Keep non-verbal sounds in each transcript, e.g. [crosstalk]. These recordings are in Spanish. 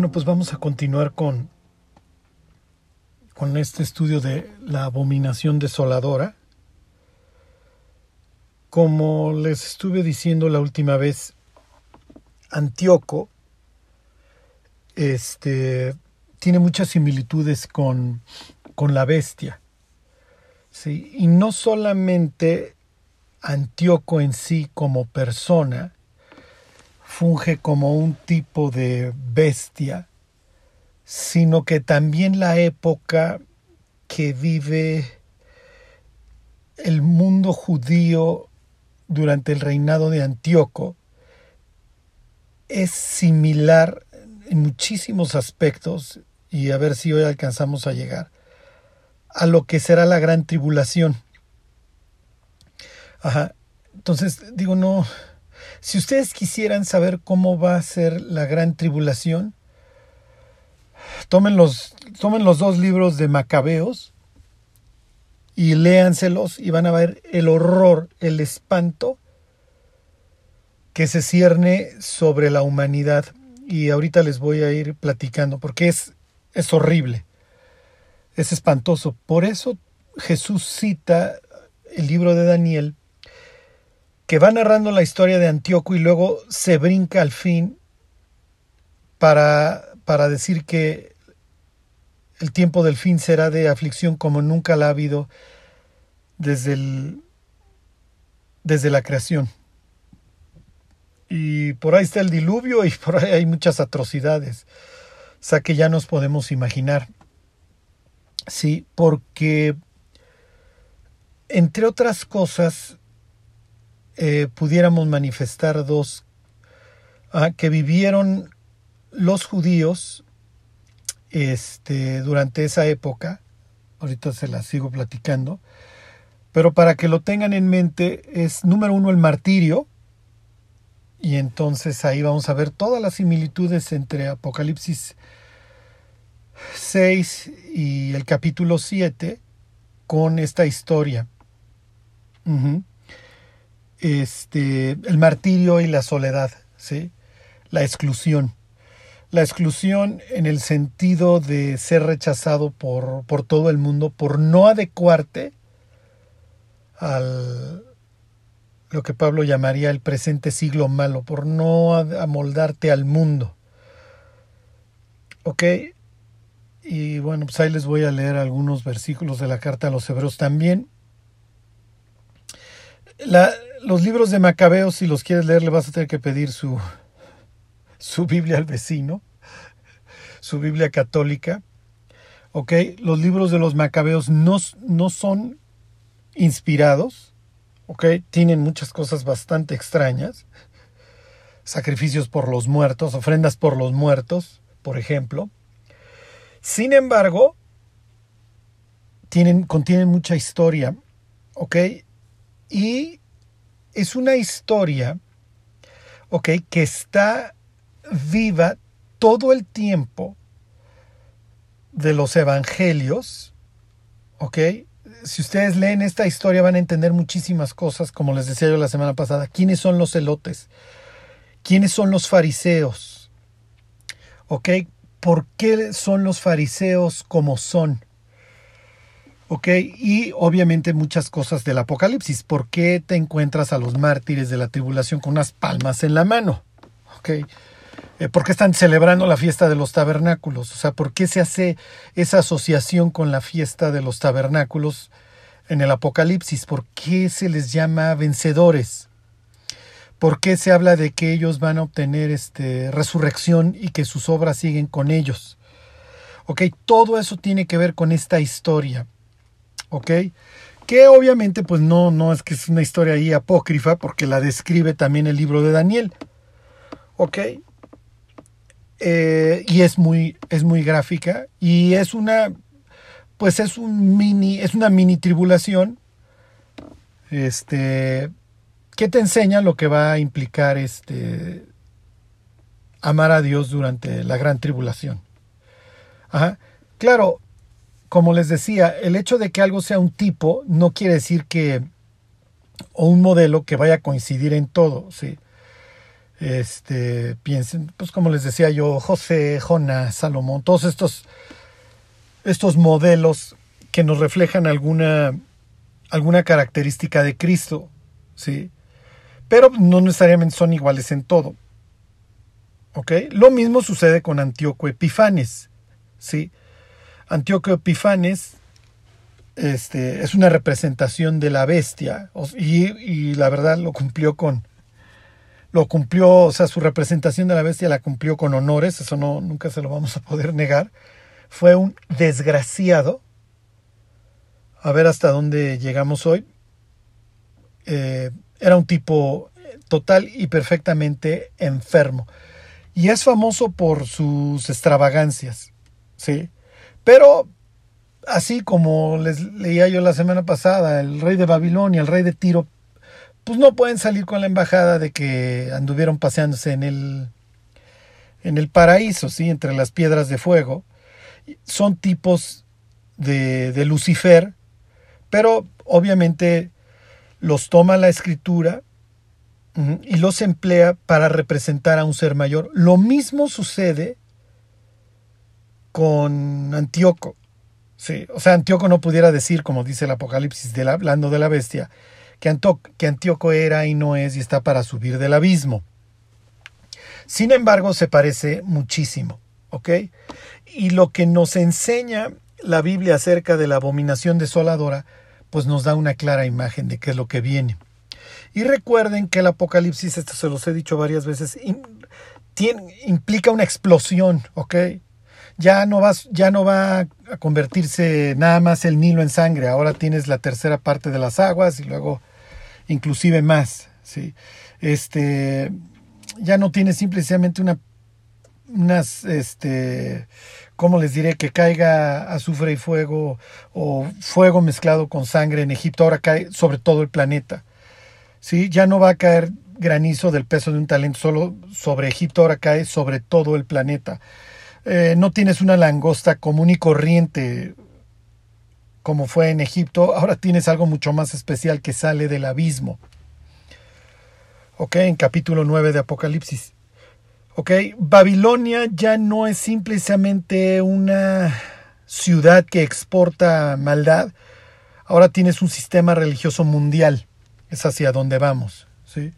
Bueno, pues vamos a continuar con, con este estudio de la abominación desoladora. Como les estuve diciendo la última vez, Antíoco este, tiene muchas similitudes con, con la bestia. ¿sí? Y no solamente Antíoco en sí como persona, funge como un tipo de bestia, sino que también la época que vive el mundo judío durante el reinado de Antíoco es similar en muchísimos aspectos, y a ver si hoy alcanzamos a llegar, a lo que será la gran tribulación. Ajá. Entonces, digo, no, si ustedes quisieran saber cómo va a ser la gran tribulación, tomen los, tomen los dos libros de Macabeos y léanselos y van a ver el horror, el espanto que se cierne sobre la humanidad. Y ahorita les voy a ir platicando porque es, es horrible, es espantoso. Por eso Jesús cita el libro de Daniel que va narrando la historia de Antíoco y luego se brinca al fin para, para decir que el tiempo del fin será de aflicción como nunca la ha habido desde, desde la creación. Y por ahí está el diluvio y por ahí hay muchas atrocidades. O sea que ya nos podemos imaginar. Sí, porque entre otras cosas, eh, pudiéramos manifestar dos ah, que vivieron los judíos este, durante esa época. Ahorita se las sigo platicando. Pero para que lo tengan en mente es número uno el martirio. Y entonces ahí vamos a ver todas las similitudes entre Apocalipsis 6 y el capítulo 7 con esta historia este, el martirio y la soledad, ¿sí? la exclusión. La exclusión en el sentido de ser rechazado por, por todo el mundo, por no adecuarte al lo que Pablo llamaría el presente siglo malo, por no amoldarte al mundo. ¿Ok? Y bueno, pues ahí les voy a leer algunos versículos de la carta a los hebreos también. La, los libros de Macabeos, si los quieres leer, le vas a tener que pedir su, su Biblia al vecino, su Biblia católica. ¿Ok? Los libros de los Macabeos no, no son inspirados. ¿Ok? Tienen muchas cosas bastante extrañas. Sacrificios por los muertos, ofrendas por los muertos, por ejemplo. Sin embargo, tienen, contienen mucha historia. ¿Ok? Y es una historia, que está viva todo el tiempo de los evangelios, ok. Si ustedes leen esta historia van a entender muchísimas cosas, como les decía yo la semana pasada. ¿Quiénes son los celotes? ¿Quiénes son los fariseos? ¿Ok? ¿Por qué son los fariseos como son? ¿Ok? Y obviamente muchas cosas del Apocalipsis. ¿Por qué te encuentras a los mártires de la tribulación con unas palmas en la mano? ¿Ok? Eh, ¿Por qué están celebrando la fiesta de los tabernáculos? O sea, ¿por qué se hace esa asociación con la fiesta de los tabernáculos en el Apocalipsis? ¿Por qué se les llama vencedores? ¿Por qué se habla de que ellos van a obtener este, resurrección y que sus obras siguen con ellos? Ok, todo eso tiene que ver con esta historia. ¿Ok? Que obviamente pues no, no es que es una historia ahí apócrifa porque la describe también el libro de Daniel, ¿ok? Eh, y es muy, es muy gráfica y es una, pues es un mini, es una mini tribulación, este, que te enseña lo que va a implicar este, amar a Dios durante la gran tribulación. Ajá. Claro, como les decía, el hecho de que algo sea un tipo no quiere decir que, o un modelo que vaya a coincidir en todo, ¿sí? Este, piensen, pues como les decía yo, José, Jonás, Salomón, todos estos, estos modelos que nos reflejan alguna, alguna característica de Cristo, ¿sí? Pero no necesariamente son iguales en todo. ¿Ok? Lo mismo sucede con Antíoco Epifanes, ¿sí? Antíoco Epifanes este, es una representación de la bestia y, la verdad lo cumplió con lo cumplió, o sea, su representación de la bestia la cumplió con honores, eso no nunca se lo vamos a poder negar. Fue un desgraciado. A ver hasta dónde llegamos hoy. Eh, era un tipo total y perfectamente enfermo. Y es famoso por sus extravagancias, ¿sí? Pero así como les leía yo la semana pasada, el rey de Babilonia, el rey de Tiro, pues no pueden salir con la embajada de que anduvieron paseándose en el en el paraíso, sí, entre las piedras de fuego. Son tipos de, de Lucifer, pero obviamente los toma la escritura y los emplea para representar a un ser mayor. Lo mismo sucede con Antíoco. Sí, o sea, Antíoco no pudiera decir, como dice el Apocalipsis, de hablando de la bestia, que, que Antíoco era y no es y está para subir del abismo. Sin embargo, se parece muchísimo, ¿ok? Y lo que nos enseña la Biblia acerca de la abominación desoladora, pues nos da una clara imagen de qué es lo que viene. Y recuerden que el Apocalipsis, esto se los he dicho varias veces, implica una explosión, ¿ok? Ya no, ya no va a convertirse nada más el Nilo en sangre, ahora tienes la tercera parte de las aguas y luego inclusive más, ¿sí? Este, ya no tienes simplemente una, unas, este, ¿cómo les diré? Que caiga azufre y fuego o fuego mezclado con sangre en Egipto, ahora cae sobre todo el planeta, ¿sí? Ya no va a caer granizo del peso de un talento solo sobre Egipto, ahora cae sobre todo el planeta. Eh, no tienes una langosta común y corriente como fue en Egipto, ahora tienes algo mucho más especial que sale del abismo. Ok, en capítulo 9 de Apocalipsis. Ok, Babilonia ya no es simplemente una ciudad que exporta maldad, ahora tienes un sistema religioso mundial, es hacia donde vamos. ¿sí?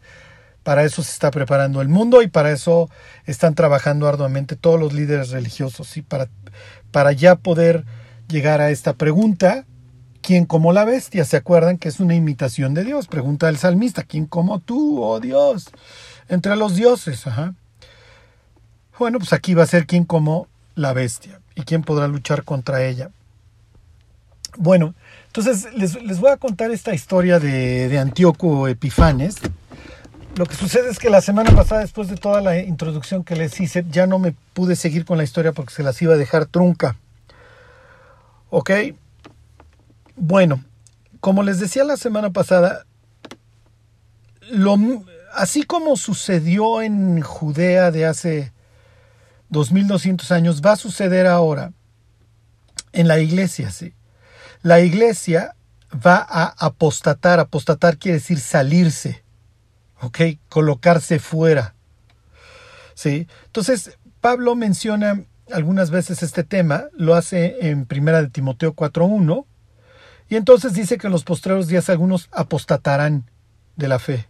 Para eso se está preparando el mundo y para eso están trabajando arduamente todos los líderes religiosos, y para, para ya poder llegar a esta pregunta, ¿quién como la bestia? ¿Se acuerdan que es una imitación de Dios? Pregunta el salmista, ¿quién como tú, oh Dios? Entre los dioses. Bueno, pues aquí va a ser quién como la bestia y quién podrá luchar contra ella. Bueno, entonces les, les voy a contar esta historia de, de Antíoco Epifanes, lo que sucede es que la semana pasada, después de toda la introducción que les hice, ya no me pude seguir con la historia porque se las iba a dejar trunca. ¿Ok? Bueno, como les decía la semana pasada, lo, así como sucedió en Judea de hace 2200 años, va a suceder ahora en la iglesia, ¿sí? La iglesia va a apostatar. Apostatar quiere decir salirse ¿ok? Colocarse fuera. ¿Sí? Entonces, Pablo menciona algunas veces este tema, lo hace en Primera de Timoteo 4.1, y entonces dice que en los postreros días algunos apostatarán de la fe,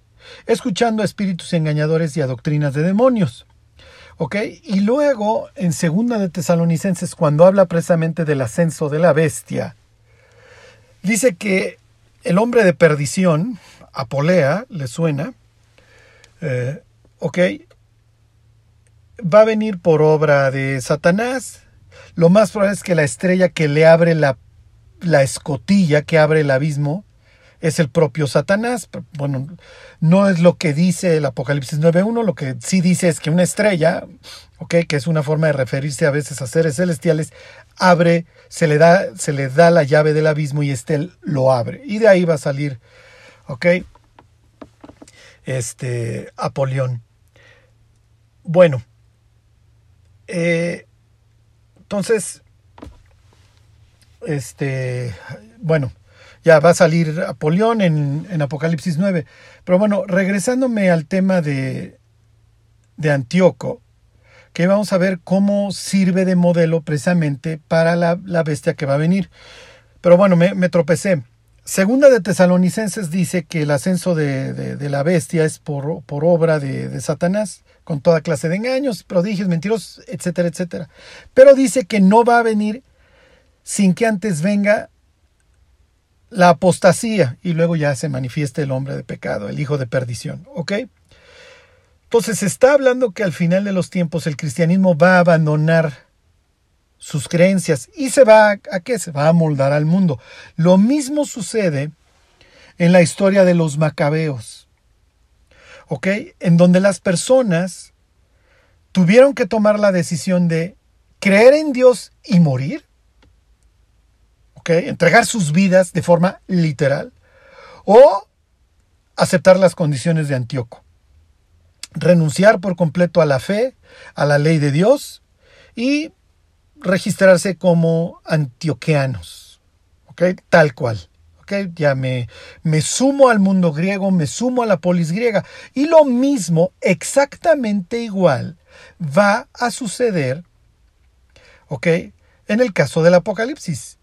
escuchando a espíritus engañadores y a doctrinas de demonios. ¿Ok? Y luego, en Segunda de Tesalonicenses, cuando habla precisamente del ascenso de la bestia, dice que el hombre de perdición, Apolea, le suena, eh, ok, va a venir por obra de Satanás. Lo más probable es que la estrella que le abre la, la escotilla, que abre el abismo, es el propio Satanás. Bueno, no es lo que dice el Apocalipsis 9.1, lo que sí dice es que una estrella, ok, que es una forma de referirse a veces a seres celestiales, abre, se le da, se le da la llave del abismo y este lo abre. Y de ahí va a salir, ok, este, Apolión. Bueno, eh, entonces, este, bueno, ya va a salir Apolión en, en, Apocalipsis 9. Pero bueno, regresándome al tema de, de Antíoco, que vamos a ver cómo sirve de modelo precisamente para la, bestia que va a venir. Pero bueno, me, tropecé. Segunda de Tesalonicenses dice que el ascenso de, la bestia es por, obra de, Satanás, con toda clase de engaños, prodigios, mentirosos, etcétera, etcétera. Pero dice que no va a venir sin que antes venga la apostasía y luego ya se manifieste el hombre de pecado, el hijo de perdición. ¿Ok? Entonces está hablando que al final de los tiempos el cristianismo va a abandonar sus creencias y se va a qué? Se va a moldar al mundo. Lo mismo sucede en la historia de los macabeos. ¿Ok? En donde las personas tuvieron que tomar la decisión de creer en Dios y morir. ¿Ok? Entregar sus vidas de forma literal. O aceptar las condiciones de Antíoco renunciar por completo a la fe, a la ley de Dios y registrarse como antioqueanos. Tal cual. ¿Ok? Ya me, me sumo al mundo griego, me sumo a la polis griega. Y lo mismo, exactamente igual, va a suceder, ¿ok? En el caso del Apocalipsis.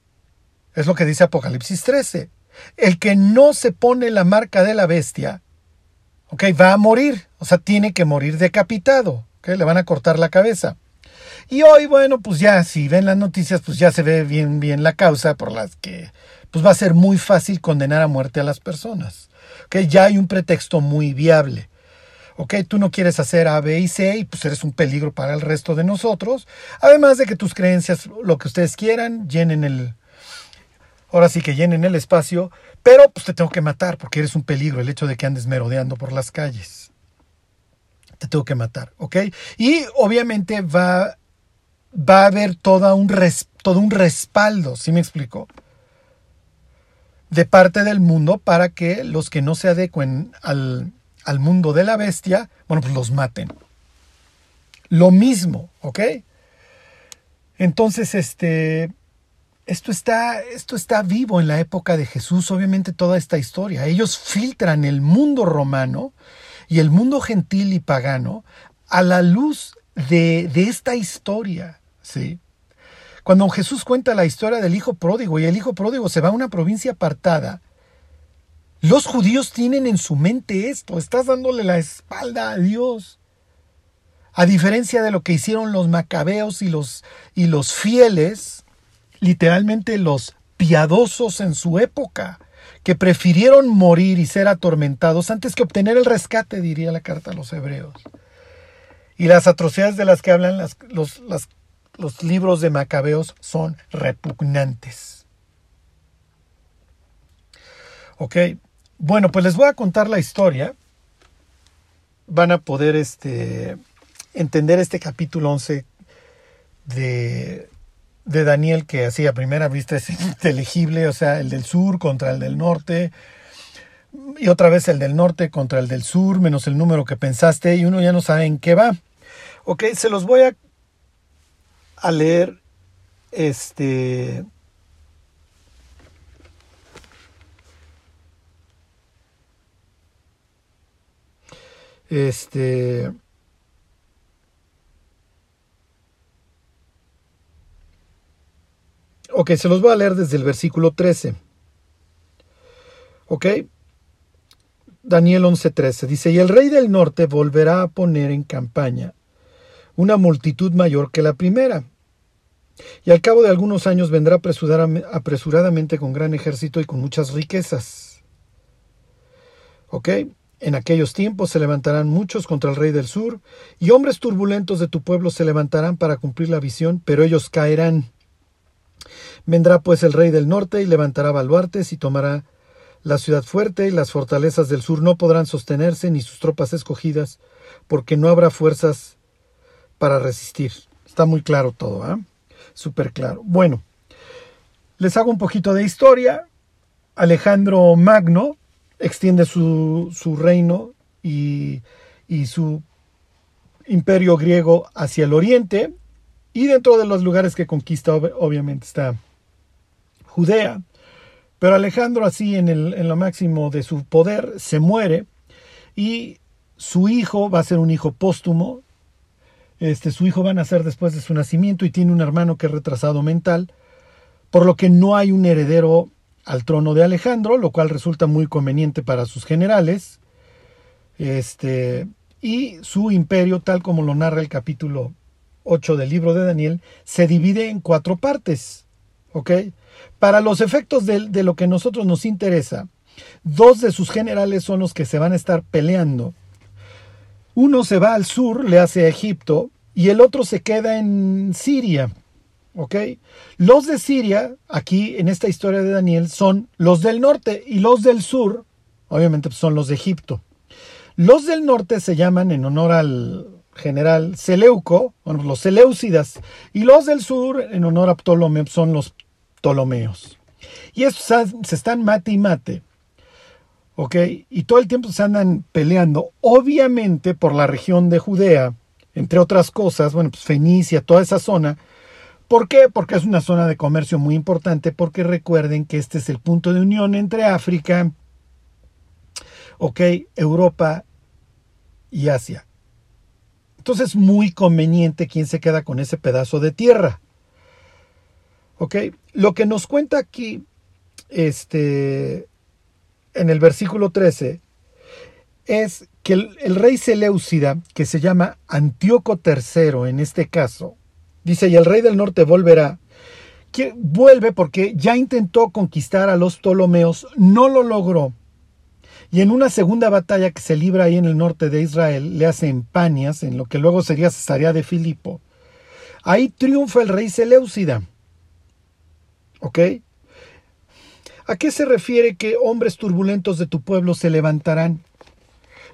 Es lo que dice Apocalipsis 13. El que no se pone la marca de la bestia, ¿ok? Va a morir, o sea, tiene que morir decapitado, ¿ok? Le van a cortar la cabeza. Y hoy, bueno, pues ya, si ven las noticias, pues ya se ve bien, bien la causa por las que, pues va a ser muy fácil condenar a muerte a las personas. ¿Ok? Ya hay un pretexto muy viable. ¿ok? Tú no quieres hacer A, B y C y pues eres un peligro para el resto de nosotros. Además de que tus creencias, lo que ustedes quieran, llenen el, ahora sí que llenen el espacio, pero pues te tengo que matar porque eres un peligro el hecho de que andes merodeando por las calles. Te tengo que matar, ¿ok? Y obviamente va, va a haber toda un todo un respaldo, ¿sí me explico? De parte del mundo para que los que no se adecuen al, al mundo de la bestia, bueno, pues los maten. Lo mismo, ¿ok? Entonces, este, esto está, esto está vivo en la época de Jesús, obviamente toda esta historia. Ellos filtran el mundo romano y el mundo gentil y pagano a la luz de, esta historia. ¿sí? Cuando Jesús cuenta la historia del hijo pródigo y el hijo pródigo se va a una provincia apartada, los judíos tienen en su mente esto, estás dándole la espalda a Dios. A diferencia de lo que hicieron los macabeos y los, y los fieles, literalmente los piadosos en su época, que prefirieron morir y ser atormentados antes que obtener el rescate, diría la carta a los hebreos. Y las atrocidades de las que hablan los, libros de Macabeos son repugnantes. Ok, bueno, pues les voy a contar la historia. Van a poder este, entender este capítulo 11 de, de Daniel que así a primera vista es [laughs] inteligible, o sea, el del sur contra el del norte, y otra vez el del norte contra el del sur, menos el número que pensaste, y uno ya no sabe en qué va. Ok, se los voy a, leer. Este. Este. Ok, se los voy a leer desde el versículo 13. Ok. Daniel 11:13 dice, y el rey del norte volverá a poner en campaña una multitud mayor que la primera. Y al cabo de algunos años vendrá apresuradamente con gran ejército y con muchas riquezas. ¿Ok? En aquellos tiempos se levantarán muchos contra el rey del sur, y hombres turbulentos de tu pueblo se levantarán para cumplir la visión, pero ellos caerán. Vendrá pues el rey del norte y levantará baluartes y tomará la ciudad fuerte y las fortalezas del sur no podrán sostenerse ni sus tropas escogidas, porque no habrá fuerzas para resistir. Está muy claro todo, ¿ah? Súper claro. Bueno, les hago un poquito de historia. Alejandro Magno extiende su, su reino y, y su imperio griego hacia el oriente, y dentro de los lugares que conquista obviamente está Judea. Pero Alejandro así en, el, en lo máximo de su poder se muere y su hijo va a ser un hijo póstumo, este, su hijo va a nacer después de su nacimiento y tiene un hermano que es retrasado mental, por lo que no hay un heredero al trono de Alejandro, lo cual resulta muy conveniente para sus generales. Este, y su imperio, tal como lo narra el capítulo 8 del libro de Daniel, se divide en cuatro partes. ¿Ok? Para los efectos de, de lo que a nosotros nos interesa, dos de sus generales son los que se van a estar peleando. Uno se va al sur, le hace a Egipto, y el otro se queda en Siria. ¿Ok? Los de Siria, aquí en esta historia de Daniel, son los del norte y los del sur, obviamente pues, son los de Egipto. Los del norte se llaman en honor al general Seleuco, bueno, los Seleucidas, y los del sur en honor a Ptolomeo son los Ptolomeos. Y estos se están mate y mate. ¿Ok? Y todo el tiempo se andan peleando, obviamente por la región de Judea, entre otras cosas, bueno, pues Fenicia, toda esa zona. ¿Por qué? Porque es una zona de comercio muy importante, porque recuerden que este es el punto de unión entre África, ok, Europa y Asia. Entonces es muy conveniente quien se queda con ese pedazo de tierra. ¿Ok? Lo que nos cuenta aquí, este, en el versículo 13, es que el, rey Seleucida, que se llama Antíoco III en este caso, dice, y el rey del norte volverá, que vuelve porque ya intentó conquistar a los Ptolomeos, no lo logró, y en una segunda batalla que se libra ahí en el norte de Israel, le hace Panias, en lo que luego sería Cesarea de Filipo. Ahí triunfa el rey Seleucida. ¿Ok? ¿A qué se refiere que hombres turbulentos de tu pueblo se levantarán?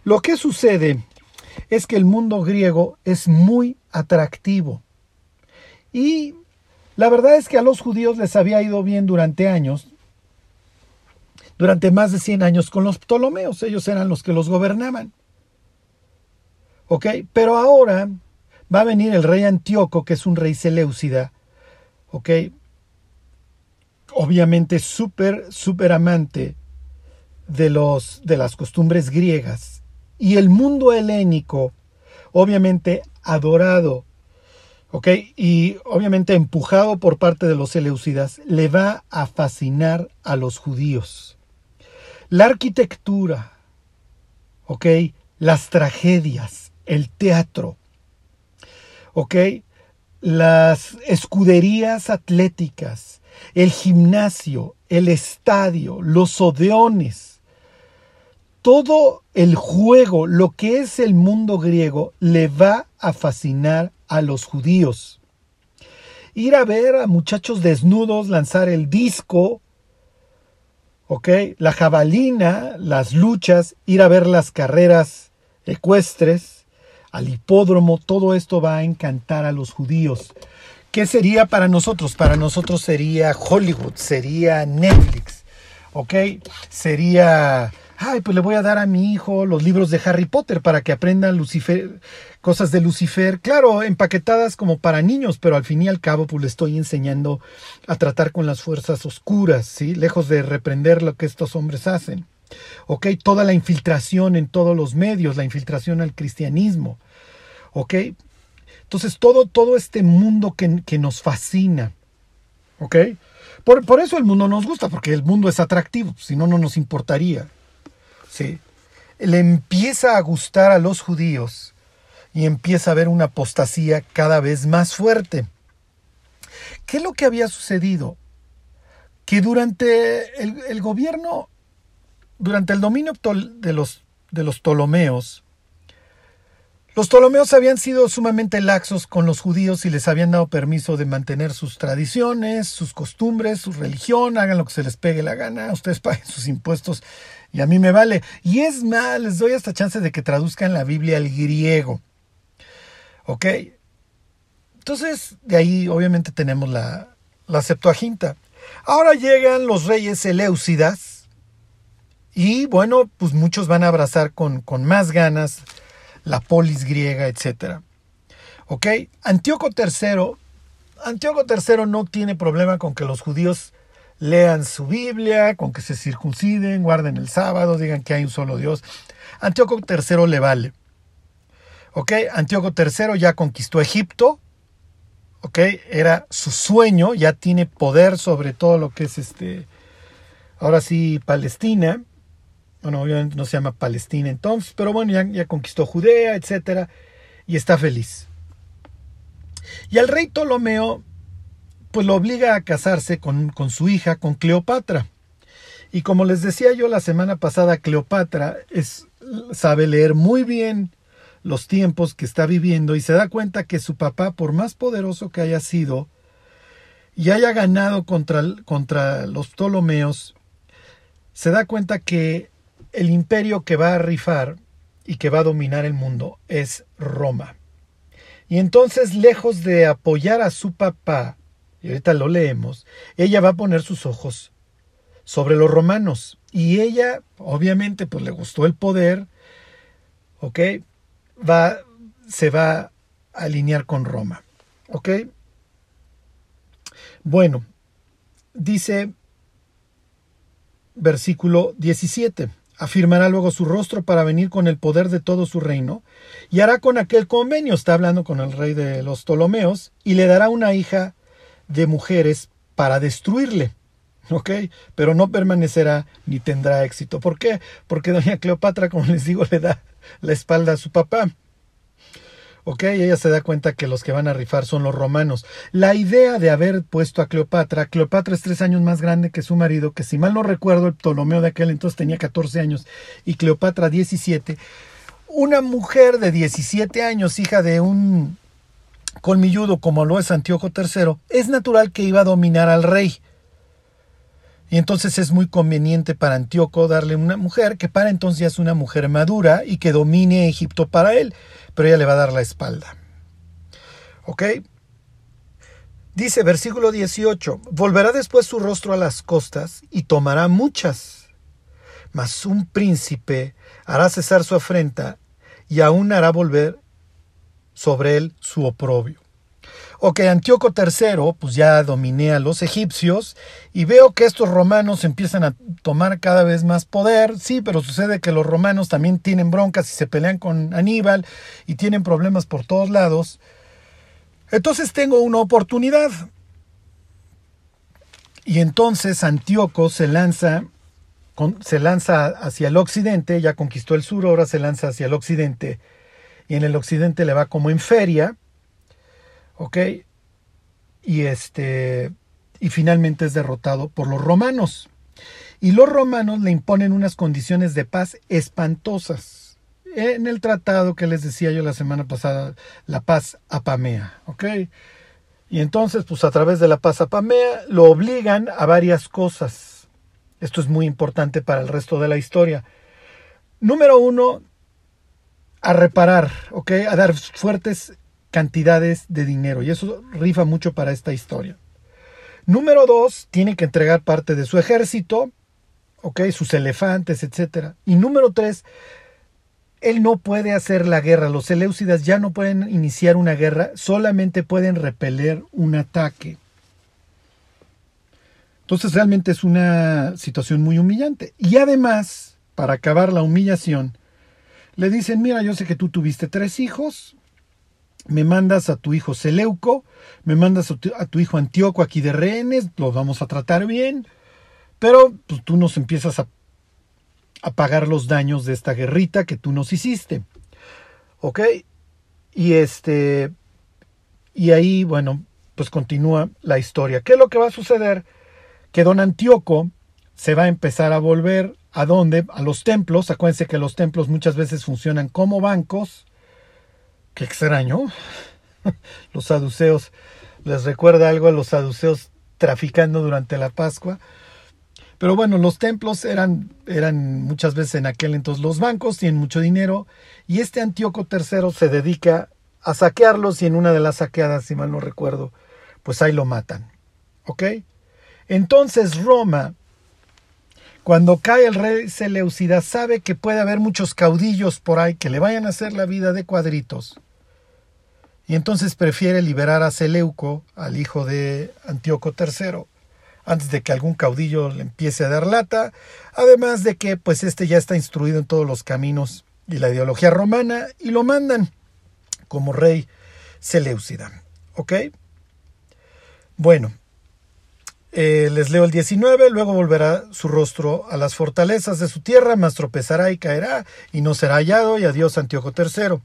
Lo que sucede es que el mundo griego es muy atractivo. Y la verdad es que a los judíos les había ido bien durante años, durante más de 100 años con los Ptolomeos. Ellos eran los que los gobernaban. ¿Ok? Pero ahora va a venir el rey Antíoco, que es un rey Seleucida. ¿Ok? Obviamente súper, súper amante de, los, de las costumbres griegas. Y el mundo helénico, obviamente adorado. Y obviamente empujado por parte de los Seleucidas, le va a fascinar a los judíos. La arquitectura, ¿ok? Las tragedias, el teatro, ¿ok? Las escuderías atléticas, el gimnasio, el estadio, los odeones, todo el juego, lo que es el mundo griego, le va a fascinar a los judíos. Ir a ver a muchachos desnudos lanzar el disco, ¿ok? La jabalina, las luchas, ir a ver las carreras ecuestres, al hipódromo, todo esto va a encantar a los judíos. ¿Qué sería para nosotros? Para nosotros sería Hollywood, sería Netflix, ¿ok? Sería ay, pues le voy a dar a mi hijo los libros de Harry Potter para que aprenda Lucifer, cosas de Lucifer, claro, empaquetadas como para niños, pero al fin y al cabo pues le estoy enseñando a tratar con las fuerzas oscuras, ¿sí? Lejos de reprender lo que estos hombres hacen. ¿Ok? Toda la infiltración en todos los medios, la infiltración al cristianismo. ¿Ok? Entonces todo, todo este mundo que, que nos fascina. ¿Ok? Por, por, eso el mundo nos gusta, porque el mundo es atractivo, si no, no nos importaría. ¿sí? le empieza a gustar a los judíos y empieza a haber una apostasía cada vez más fuerte. ¿Qué es lo que había sucedido? Que durante el, gobierno, durante el dominio de los, de los Ptolomeos, los Ptolomeos habían sido sumamente laxos con los judíos y les habían dado permiso de mantener sus tradiciones, sus costumbres, su religión, hagan lo que se les pegue la gana, ustedes paguen sus impuestos y a mí me vale. Y es más, les doy esta chance de que traduzcan la Biblia al griego. ¿Ok? Entonces, de ahí obviamente tenemos la, la Septuaginta. Ahora llegan los reyes Eleucidas y bueno, pues muchos van a abrazar con, con más ganas la polis griega, etc. ¿Ok? Antíoco III, Antíoco III no tiene problema con que los judíos lean su Biblia, con que se circunciden, guarden el sábado, digan que hay un solo Dios. Antíoco III le vale. ¿Ok? Antíoco III ya conquistó Egipto. ¿Ok? Era su sueño, ya tiene poder sobre todo lo que es este, ahora sí, Palestina. Bueno, obviamente no se llama Palestina entonces, pero bueno, ya, conquistó Judea, etcétera, y está feliz. Y al rey Ptolomeo pues lo obliga a casarse con, con su hija, con Cleopatra. Y como les decía yo la semana pasada, Cleopatra es, sabe leer muy bien los tiempos que está viviendo y se da cuenta que su papá, por más poderoso que haya sido y haya ganado contra, contra los Ptolomeos, se da cuenta que el imperio que va a rifar y que va a dominar el mundo es Roma. Y entonces, lejos de apoyar a su papá, y ahorita lo leemos, ella va a poner sus ojos sobre los romanos. Y ella, obviamente, pues le gustó el poder, ¿ok? Va, se va a alinear con Roma, ¿ok? Bueno, dice versículo 17 afirmará luego su rostro para venir con el poder de todo su reino, y hará con aquel convenio, está hablando con el rey de los Ptolomeos, y le dará una hija de mujeres para destruirle. ¿Ok? Pero no permanecerá ni tendrá éxito. ¿Por qué? Porque doña Cleopatra, como les digo, le da la espalda a su papá. ¿Ok? Ella se da cuenta que los que van a rifar son los romanos. La idea de haber puesto a Cleopatra, Cleopatra es tres años más grande que su marido, que si mal no recuerdo, el Ptolomeo de aquel entonces tenía 14 años y Cleopatra 17. Una mujer de 17 años, hija de un colmilludo como lo es Antíoco III, es natural que iba a dominar al rey. Y entonces es muy conveniente para Antíoco darle una mujer que para entonces ya es una mujer madura y que domine Egipto para él, pero ella le va a dar la espalda. ¿Ok? Dice versículo 18, volverá después su rostro a las costas y tomará muchas, mas un príncipe hará cesar su afrenta y aún hará volver sobre él su oprobio. Ok, Antíoco III, pues ya dominé a los egipcios y veo que estos romanos empiezan a tomar cada vez más poder. Sí, pero sucede que los romanos también tienen broncas y se pelean con Aníbal y tienen problemas por todos lados. Entonces tengo una oportunidad. Y entonces Antíoco se lanza, se lanza hacia el occidente, ya conquistó el sur, ahora se lanza hacia el occidente y en el occidente le va como en feria, ¿ok? Y este, y finalmente es derrotado por los romanos. Y los romanos le imponen unas condiciones de paz espantosas. En el tratado que les decía yo la semana pasada, la paz apamea, ¿ok? Y entonces, pues a través de la paz apamea, lo obligan a varias cosas. Esto es muy importante para el resto de la historia. Número uno, a reparar, ¿ok? A dar fuertes cantidades de dinero. Y eso rifa mucho para esta historia. Número dos, tiene que entregar parte de su ejército, ¿ok? Sus elefantes, etc. Y número tres, él no puede hacer la guerra. Los Seleucidas ya no pueden iniciar una guerra, solamente pueden repeler un ataque. Entonces realmente es una situación muy humillante. Y además, para acabar la humillación, le dicen, mira, yo sé que tú tuviste tres hijos, me mandas a tu hijo Seleuco, me mandas a tu, hijo Antíoco aquí de rehenes, los vamos a tratar bien, pero pues, tú nos empiezas a, pagar los daños de esta guerrita que tú nos hiciste. ¿Ok? Y este, y ahí, bueno, pues continúa la historia. ¿Qué es lo que va a suceder? Que don Antíoco se va a empezar a volver ¿A dónde? A los templos. Acuérdense que los templos muchas veces funcionan como bancos. Qué extraño. [laughs] Los saduceos, les recuerda algo a los saduceos traficando durante la Pascua. Pero bueno, los templos eran, eran muchas veces en aquel entonces los bancos, tienen mucho dinero, y este Antíoco III se dedica a saquearlos y en una de las saqueadas, si mal no recuerdo, pues ahí lo matan. ¿Ok? Entonces Roma cuando cae el rey Seleucida, sabe que puede haber muchos caudillos por ahí que le vayan a hacer la vida de cuadritos. Y entonces prefiere liberar a Seleuco, al hijo de Antíoco III, antes de que algún caudillo le empiece a dar lata, además de que pues este ya está instruido en todos los caminos y la ideología romana y lo mandan como rey Seleucida. ¿Ok? Bueno, eh, les leo el 19, luego volverá su rostro a las fortalezas de su tierra, mas tropezará y caerá, y no será hallado, y adiós Antíoco III.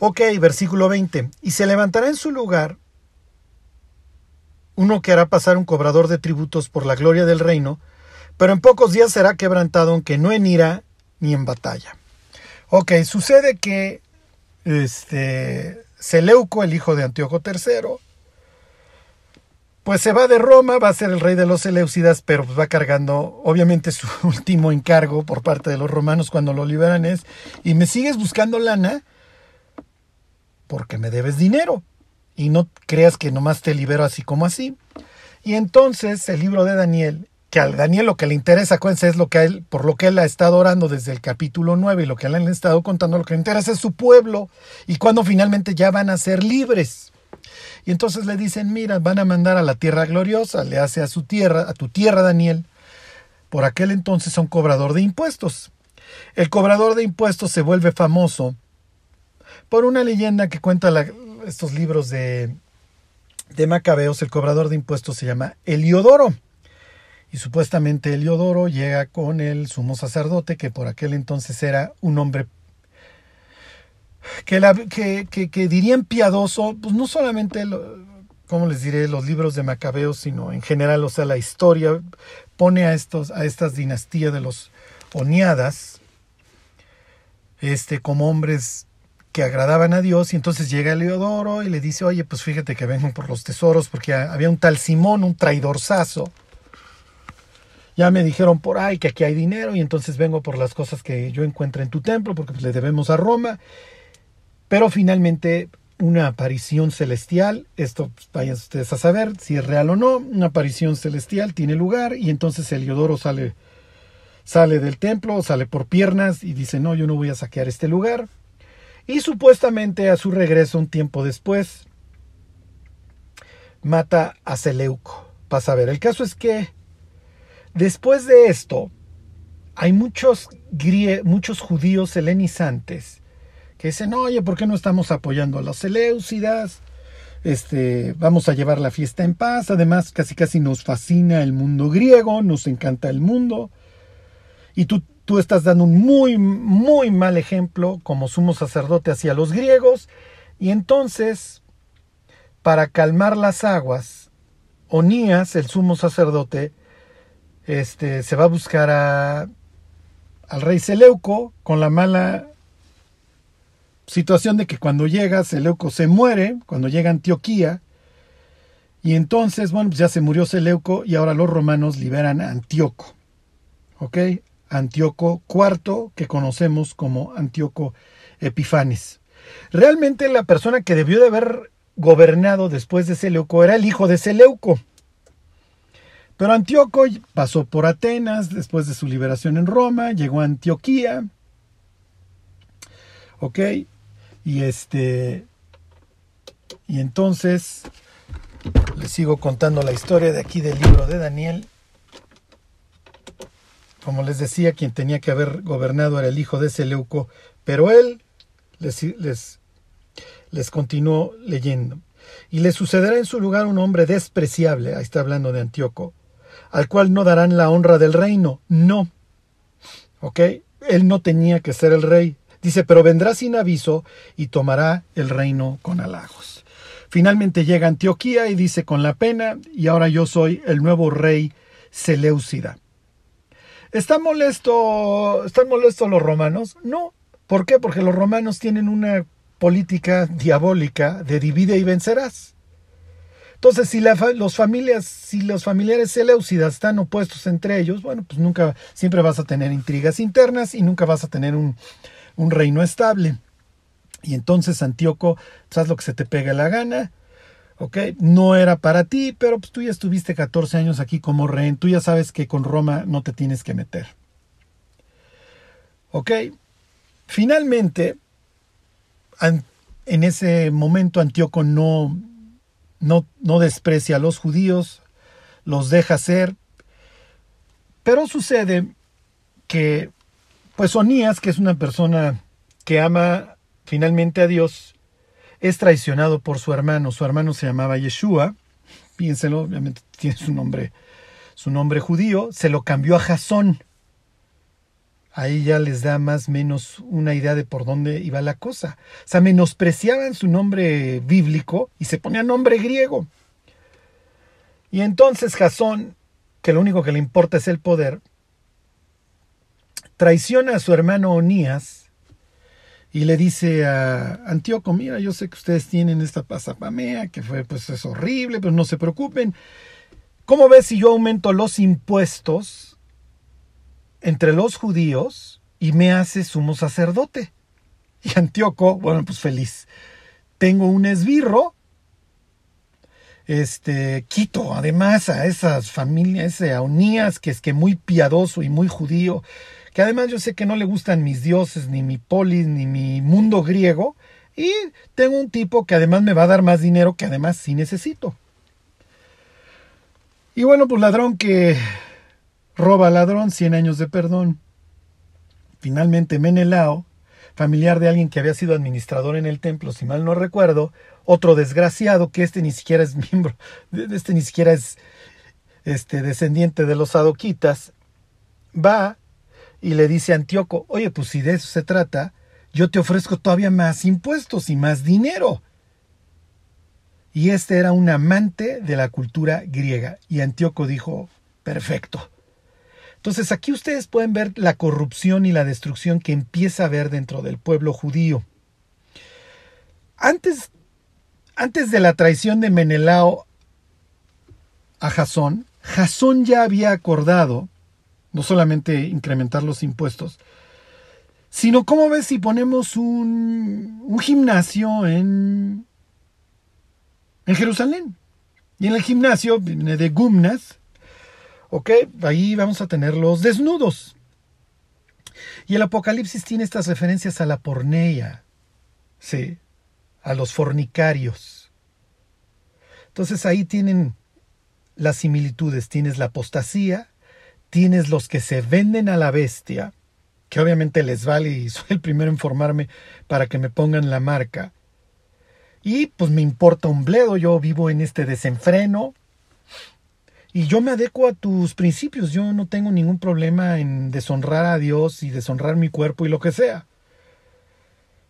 Ok, versículo 20, y se levantará en su lugar uno que hará pasar un cobrador de tributos por la gloria del reino, pero en pocos días será quebrantado, aunque no en ira ni en batalla. Ok, sucede que este, Seleuco, el hijo de Antíoco III, pues se va de Roma, va a ser el rey de los Seleucidas, pero pues va cargando, obviamente su [laughs] último encargo por parte de los romanos cuando lo liberan es, y me sigues buscando lana porque me debes dinero, y no creas que nomás te libero así como así. Y entonces el libro de Daniel, que al Daniel lo que le interesa, acuérdense, es lo que él, por lo que él ha estado orando desde el capítulo 9 y lo que él ha estado contando, lo que le interesa es su pueblo y cuando finalmente ya van a ser libres. Y entonces le dicen, mira, van a mandar a la tierra gloriosa, le hace a su tierra, a tu tierra Daniel, por aquel entonces un cobrador de impuestos. El cobrador de impuestos se vuelve famoso por una leyenda que cuenta estos libros de, de Macabeos. El cobrador de impuestos se llama Eliodoro. Y supuestamente Eliodoro llega con el sumo sacerdote, que por aquel entonces era un hombre que, dirían piadoso, pues no solamente, como les diré, los libros de Macabeos, sino en general, o sea, la historia pone a, estos, a estas dinastías de los Oniadas este, como hombres que agradaban a Dios y entonces llega Leodoro y le dice, oye, pues fíjate que vengo por los tesoros porque había un tal Simón, un traidorzazo. Ya me dijeron por ahí que aquí hay dinero y entonces vengo por las cosas que yo encuentro en tu templo porque pues, le debemos a Roma pero finalmente una aparición celestial, esto pues, vayan ustedes a saber si es real o no, una aparición celestial tiene lugar y entonces Eliodoro sale, sale del templo, sale por piernas y dice, no, yo no voy a saquear este lugar. Y supuestamente a su regreso un tiempo después, mata a Seleuco. Pasa a ver, el caso es que después de esto, hay muchos, muchos judíos helenizantes que dicen, oye, ¿por qué no estamos apoyando a los Seleucidas? Este, vamos a llevar la fiesta en paz. Además, casi casi nos fascina el mundo griego, nos encanta el mundo. Y tú, tú estás dando un muy, muy mal ejemplo como sumo sacerdote hacia los griegos. Y entonces, para calmar las aguas, Onías, el sumo sacerdote, este, se va a buscar a, al rey Seleuco con la mala situación de que cuando llega Seleuco se muere, cuando llega Antioquía, y entonces, bueno, pues ya se murió Seleuco y ahora los romanos liberan a Antíoco. ¿Ok? Antíoco IV, que conocemos como Antíoco Epifanes. Realmente la persona que debió de haber gobernado después de Seleuco era el hijo de Seleuco. Pero Antíoco pasó por Atenas después de su liberación en Roma, llegó a Antioquía. ¿Ok? Y este. Y entonces les sigo contando la historia de aquí del libro de Daniel. Como les decía, quien tenía que haber gobernado era el hijo de Seleuco, pero él les, les, les continuó leyendo. Y le sucederá en su lugar un hombre despreciable, ahí está hablando de Antíoco, al cual no darán la honra del reino. No. ¿Ok? Él no tenía que ser el rey, Dice, pero vendrá sin aviso y tomará el reino con halagos. Finalmente llega Antioquía y dice con la pena, y ahora yo soy el nuevo rey Seleucida. ¿Están molestos, ¿Están molestos los romanos? No. ¿Por qué? Porque los romanos tienen una política diabólica de divide y vencerás. Entonces, si los familias, si los familiares seleucidas están opuestos entre ellos, bueno, pues nunca, siempre vas a tener intrigas internas y nunca vas a tener un, reino estable. Y entonces Antíoco, sabes lo que se te pega la gana, No era para ti, pero pues tú ya estuviste 14 años aquí como rey, tú ya sabes que con Roma no te tienes que meter. ¿Ok? Finalmente, en ese momento Antíoco no, no, no desprecia a los judíos, los deja ser. Pero sucede que, pues Onías, que es una persona que ama finalmente a Dios, es traicionado por su hermano. Su hermano se llamaba Yeshua, piénselo, obviamente tiene su nombre, su nombre judío, se lo cambió a Jasón. Ahí ya les da más o menos una idea de por dónde iba la cosa. O sea, menospreciaban su nombre bíblico y se ponía nombre griego. Y entonces Jasón, que lo único que le importa es el poder, traiciona a su hermano Onías y le dice a Antíoco, mira, yo sé que ustedes tienen esta pasapamea, que fue, pues es horrible, pero no se preocupen. ¿Cómo ves si yo aumento los impuestos entre los judíos y me hace sumo sacerdote? Y Antíoco, bueno, pues feliz. Tengo un esbirro este, quito además a esas familias, a Onías, que es que muy piadoso y muy judío, que además yo sé que no le gustan mis dioses, ni mi polis, ni mi mundo griego, y tengo un tipo que además me va a dar más dinero que además sí necesito. Y bueno, pues ladrón que roba ladrón, 100 años de perdón. Finalmente Menelao, familiar de alguien que había sido administrador en el templo, si mal no recuerdo, otro desgraciado que este ni siquiera es [laughs] miembro, este ni siquiera es este descendiente de los sadoquitas, va y le dice a Antíoco, oye, pues si de eso se trata, yo te ofrezco todavía más impuestos y más dinero. Y este era un amante de la cultura griega. Y Antíoco dijo, perfecto. Entonces aquí ustedes pueden ver la corrupción y la destrucción que empieza a haber dentro del pueblo judío. Antes antes de la traición de Menelao a Jasón, Jasón ya había acordado no solamente incrementar los impuestos, sino cómo ves si ponemos un, gimnasio en, Jerusalén. Y en el gimnasio de Gumnas, ok, ahí vamos a tener los desnudos. Y el Apocalipsis tiene estas referencias a la porneia, sí, a los fornicarios. Entonces ahí tienen las similitudes, tienes la apostasía, tienes los que se venden a la bestia, que obviamente les vale y [laughs] soy el primero en formarme para que me pongan la marca. Y pues me importa un bledo, yo vivo en este desenfreno y yo me adecuo a tus principios, yo no tengo ningún problema en deshonrar a Dios y deshonrar mi cuerpo y lo que sea.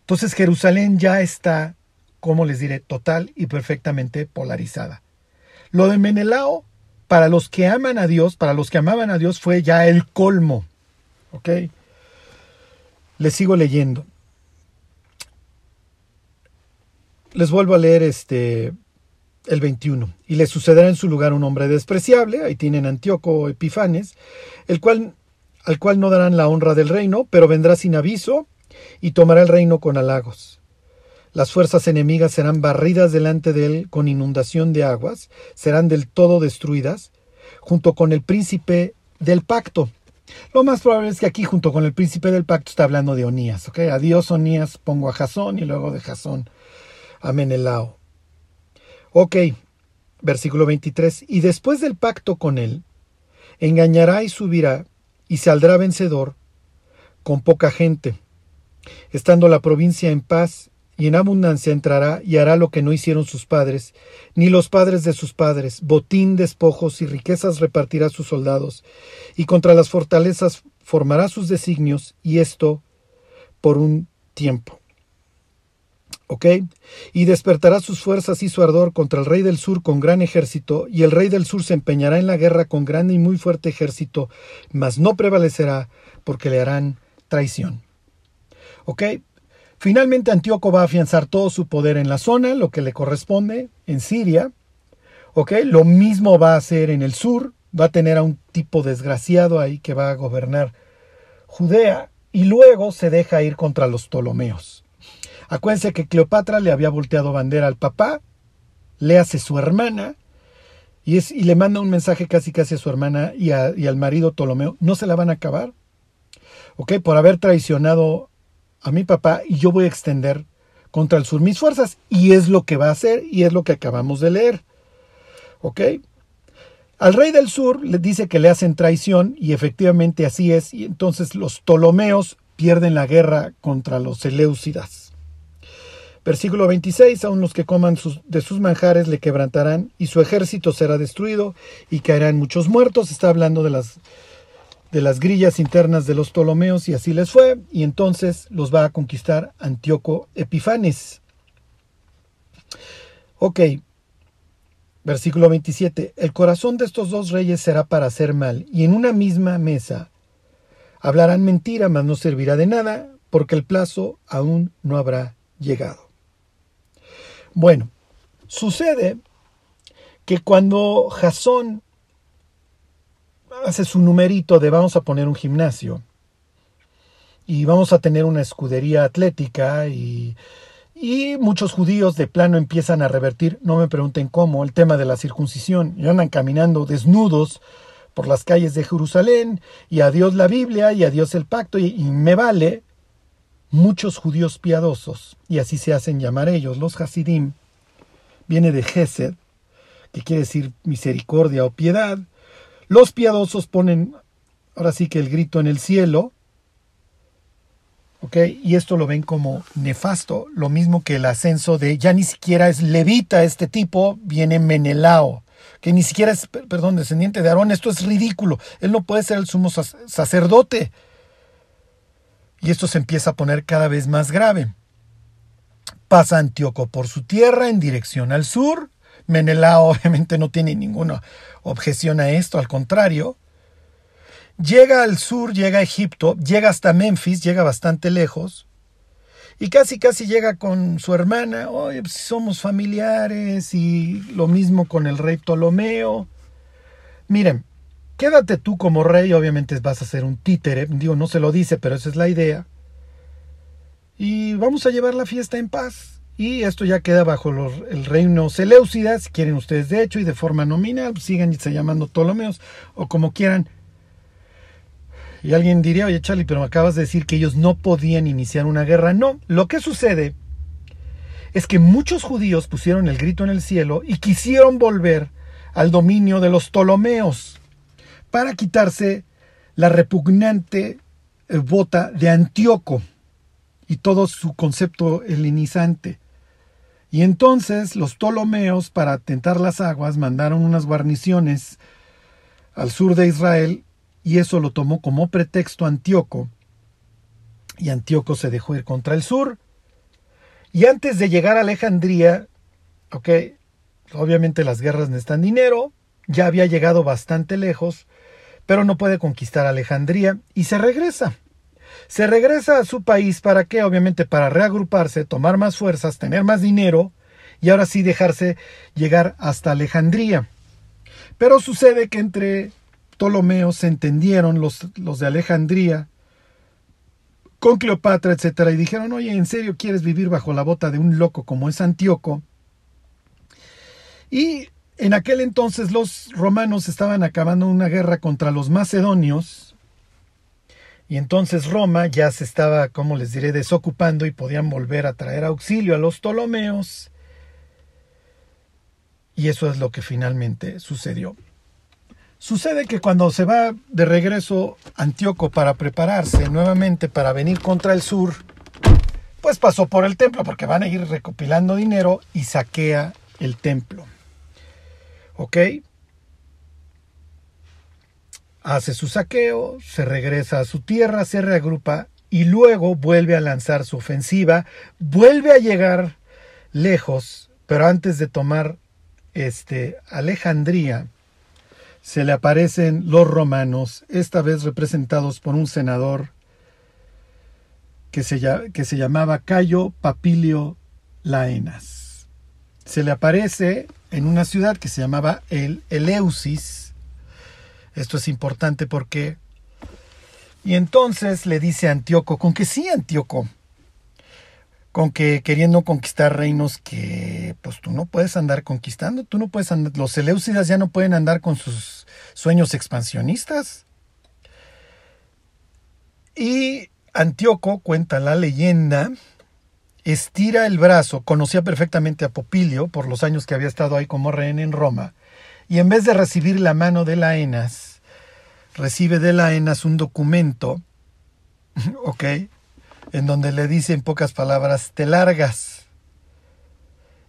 Entonces Jerusalén ya está como les diré, total y perfectamente polarizada. Lo de Menelao, para los que aman a Dios, para los que amaban a Dios, fue ya el colmo. ¿Ok? Les sigo leyendo. Les vuelvo a leer este el 21. Y le sucederá en su lugar un hombre despreciable, ahí tienen Antíoco Epifanes, el cual, al cual no darán la honra del reino, pero vendrá sin aviso y tomará el reino con halagos. Las fuerzas enemigas serán barridas delante de él con inundación de aguas, serán del todo destruidas, junto con el príncipe del pacto. Lo más probable es que aquí, junto con el príncipe del pacto, está hablando de Onías. ¿ok? Adiós, Onías, pongo a Jasón y luego de Jasón a Menelao. Ok, versículo 23. Y después del pacto con él, engañará y subirá y saldrá vencedor con poca gente, estando la provincia en paz y en abundancia entrará y hará lo que no hicieron sus padres, ni los padres de sus padres, botín, despojos y riquezas repartirá sus soldados, y contra las fortalezas formará sus designios, y esto por un tiempo. ¿Ok? Y despertará sus fuerzas y su ardor contra el rey del sur con gran ejército, y el rey del sur se empeñará en la guerra con grande y muy fuerte ejército, mas no prevalecerá, porque le harán traición. ¿Ok? Finalmente Antíoco va a afianzar todo su poder en la zona, lo que le corresponde, en Siria. ¿Ok? Lo mismo va a hacer en el sur, va a tener a un tipo desgraciado ahí que va a gobernar Judea y luego se deja ir contra los Ptolomeos. Acuérdense que Cleopatra le había volteado bandera al papá, le hace su hermana y, es, y le manda un mensaje casi casi a su hermana y, y al marido Ptolomeo. No se la van a acabar. ¿Ok? Por haber traicionado a mi papá y yo voy a extender contra el sur mis fuerzas. Y es lo que va a hacer y es lo que acabamos de leer. ¿Ok? Al rey del sur le dice que le hacen traición y efectivamente así es, y entonces los Ptolomeos pierden la guerra contra los Seleucidas. Versículo 26, aun los que coman de sus manjares le quebrantarán y su ejército será destruido y caerán muchos muertos. Está hablando de las, de las grillas internas de los Ptolomeos y así les fue. Y entonces los va a conquistar Antíoco Epifanes. Ok, versículo 27, el corazón de estos dos reyes será para hacer mal y en una misma mesa hablarán mentira, mas no servirá de nada porque el plazo aún no habrá llegado. Bueno, sucede que cuando Jasón hace su numerito de vamos a poner un gimnasio y vamos a tener una escudería atlética y, y muchos judíos de plano empiezan a revertir, no me pregunten cómo, el tema de la circuncisión y andan caminando desnudos por las calles de Jerusalén y a Dios la Biblia y a Dios el pacto y, y me vale muchos judíos piadosos, y así se hacen llamar ellos, los Hasidim, viene de Gesed, que quiere decir misericordia o piedad. Los piadosos ponen, ahora sí que el grito en el cielo, ¿ok? Y esto lo ven como nefasto, lo mismo que el ascenso de, ya ni siquiera es levita este tipo, viene Menelao, que ni siquiera es, perdón, descendiente de Aarón, esto es ridículo, él no puede ser el sumo sacerdote. Y esto se empieza a poner cada vez más grave. Pasa Antíoco por su tierra en dirección al sur. Menelao [laughs] obviamente no tiene ninguna objeción a esto, al contrario. Llega al sur, llega a Egipto, llega hasta Memphis, llega bastante lejos. Y casi, casi llega con su hermana. Oye, pues somos familiares. Y lo mismo con el rey Ptolomeo. Miren, Quédate tú como rey, obviamente vas a ser un títere, digo, no se lo dice, pero esa es la idea. Y vamos a llevar la fiesta en paz. Y esto ya queda bajo el reino Seleucida, si quieren ustedes de hecho, y de forma nominal, sigan llamando Ptolomeos, o como quieran. Y alguien diría, oye Charlie, pero me acabas de decir que ellos no podían iniciar una guerra. No, lo que sucede es que muchos judíos pusieron el grito en el cielo y quisieron volver al dominio de los Ptolomeos para quitarse la repugnante eh, bota de Antíoco y todo su concepto helenizante. Y entonces los Ptolomeos, para tentar las aguas, mandaron unas guarniciones al sur de Israel y eso lo tomó como pretexto Antíoco. Y Antíoco se dejó ir contra el sur. Y antes de llegar a Alejandría, ok, obviamente las guerras necesitan dinero, ya había llegado bastante lejos, pero no puede conquistar Alejandría y se regresa. Se regresa a su país para qué? Obviamente para reagruparse, tomar más fuerzas, tener más dinero y ahora sí dejarse llegar hasta Alejandría. Pero sucede que entre Ptolomeos se entendieron los, los de Alejandría con Cleopatra, etcétera, y dijeron, oye, ¿en serio quieres vivir bajo la bota de un loco como es Antíoco? Y en aquel entonces los romanos estaban acabando una guerra contra los macedonios y entonces Roma ya se estaba, como les diré, desocupando y podían volver a traer auxilio a los Ptolomeos. Y eso es lo que finalmente sucedió. Sucede que cuando se va de regreso Antíoco para prepararse nuevamente para venir contra el sur, pues pasó por el templo porque van a ir recopilando dinero y saquea el templo. ¿Ok? Hace su saqueo, se regresa a su tierra, se reagrupa y luego vuelve a lanzar su ofensiva, vuelve a llegar lejos, pero antes de tomar este Alejandría, se le aparecen los romanos, esta vez representados por un senador que se, que se llamaba Cayo Papilio Laenas. Se le aparece en una ciudad que se llamaba el Eleusis. Esto es importante porque... Y entonces le dice a Antíoco, con que sí, Antíoco, con que queriendo conquistar reinos que pues tú no puedes andar conquistando, tú no puedes andar, los Eleusidas ya no pueden andar con sus sueños expansionistas. Y Antíoco cuenta la leyenda estira el brazo, conocía perfectamente a Popilio por los años que había estado ahí como rehén en Roma, y en vez de recibir la mano de Laenas, recibe de Laenas un documento, [laughs] ¿ok? En donde le dice en pocas palabras, te largas.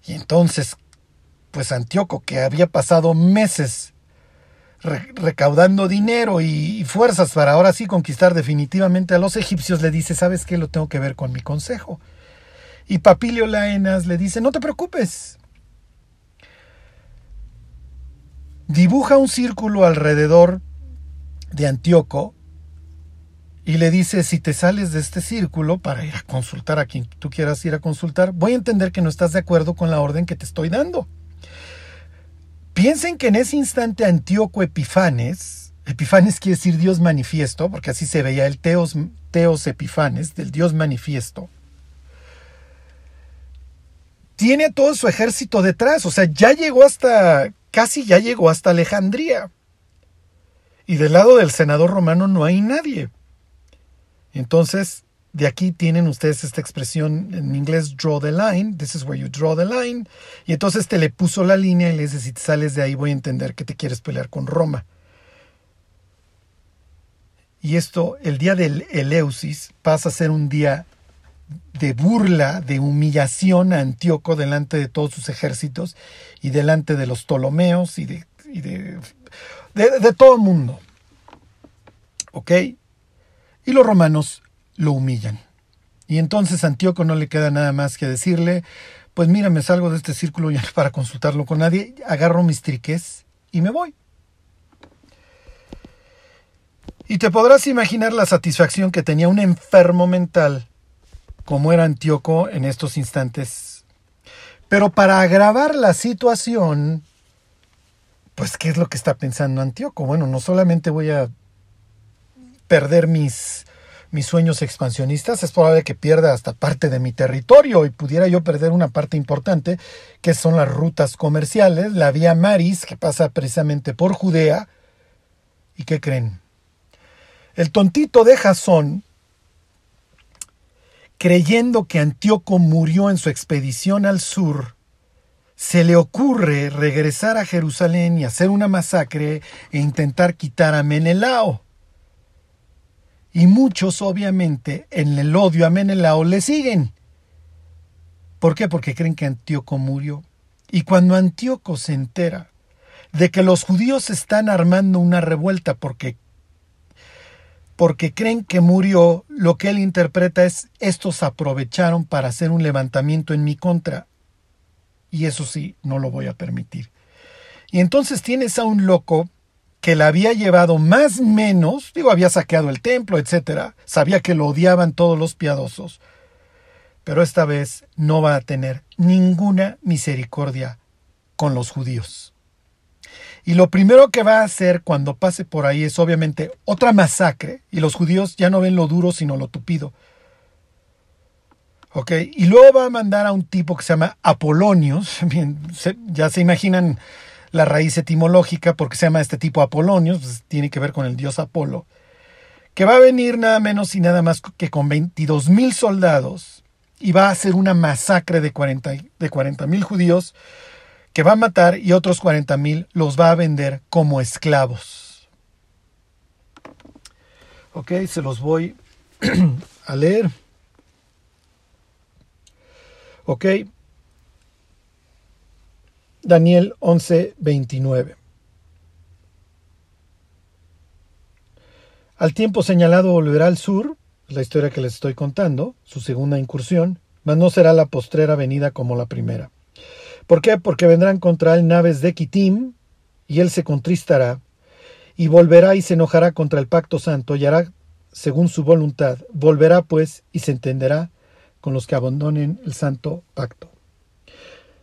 Y entonces, pues Antíoco, que había pasado meses recaudando dinero y, fuerzas para ahora sí conquistar definitivamente a los egipcios, le dice, ¿sabes qué? Lo tengo que ver con mi consejo. Y Papilio Laenas le dice, no te preocupes. Dibuja un círculo alrededor de Antíoco y le dice, si te sales de este círculo para ir a consultar a quien tú quieras ir a consultar, voy a entender que no estás de acuerdo con la orden que te estoy dando. Piensen que en ese instante Antíoco Epifanes, Epifanes quiere decir Dios manifiesto, porque así se veía el Teos, Epifanes, del Dios manifiesto, tiene todo su ejército detrás, o sea, ya llegó hasta, casi ya llegó hasta Alejandría. Y del lado del senador romano no hay nadie. Entonces, de aquí tienen ustedes esta expresión en inglés draw the line, this is where you draw the line, y entonces te le puso la línea y le dice, si te sales de ahí voy a entender que te quieres pelear con Roma. Y esto, el día del Eleusis, pasa a ser un día de burla, de humillación a Antíoco delante de todos sus ejércitos y delante de los Ptolomeos y de, de, de, de todo el mundo. ¿Ok? Y los romanos lo humillan. Y entonces Antíoco no le queda nada más que decirle, pues mira, me salgo de este círculo para consultarlo con nadie, agarro mis triques y me voy. Y te podrás imaginar la satisfacción que tenía un enfermo mental como era Antíoco en estos instantes. Pero para agravar la situación, pues ¿qué es lo que está pensando Antíoco? Bueno, no solamente voy a perder mis mis sueños expansionistas, es probable que pierda hasta parte de mi territorio y pudiera yo perder una parte importante, que son las rutas comerciales, la vía Maris, que pasa precisamente por Judea. ¿Y qué creen? El tontito de Jasón, creyendo que Antíoco murió en su expedición al sur, se le ocurre regresar a Jerusalén y hacer una masacre e intentar quitar a Menelao. Y muchos, obviamente, en el odio a Menelao le siguen. ¿Por qué? Porque creen que Antíoco murió. Y cuando Antíoco se entera de que los judíos están armando una revuelta porque porque creen que murió, lo que él interpreta es estos aprovecharon para hacer un levantamiento en mi contra. Y eso sí, no lo voy a permitir. Y entonces tienes a un loco que la había llevado más menos, digo, había saqueado el templo, etcétera, sabía que lo odiaban todos los piadosos, pero esta vez no va a tener ninguna misericordia con los judíos. Y lo primero que va a hacer cuando pase por ahí es obviamente otra masacre, y los judíos ya no ven lo duro sino lo tupido. ¿Ok? Y luego va a mandar a un tipo que se llama Apolonios, [laughs] ya se imaginan la raíz etimológica, porque se llama este tipo Apolonios, pues tiene que ver con el dios Apolo, que va a venir nada menos y nada más que con 22 mil soldados y va a hacer una masacre de 40 de mil judíos que va a matar y otros 40 mil los va a vender como esclavos. Ok, se los voy [clears throat] a leer. Ok, Daniel 11:29. Al tiempo señalado volverá al sur, la historia que les estoy contando, su segunda incursión, mas no será la postrera venida como la primera. ¿Por qué? Porque vendrán contra él naves de Kitim, y él se contristará, y volverá y se enojará contra el pacto santo, y hará según su voluntad. Volverá pues y se entenderá con los que abandonen el santo pacto.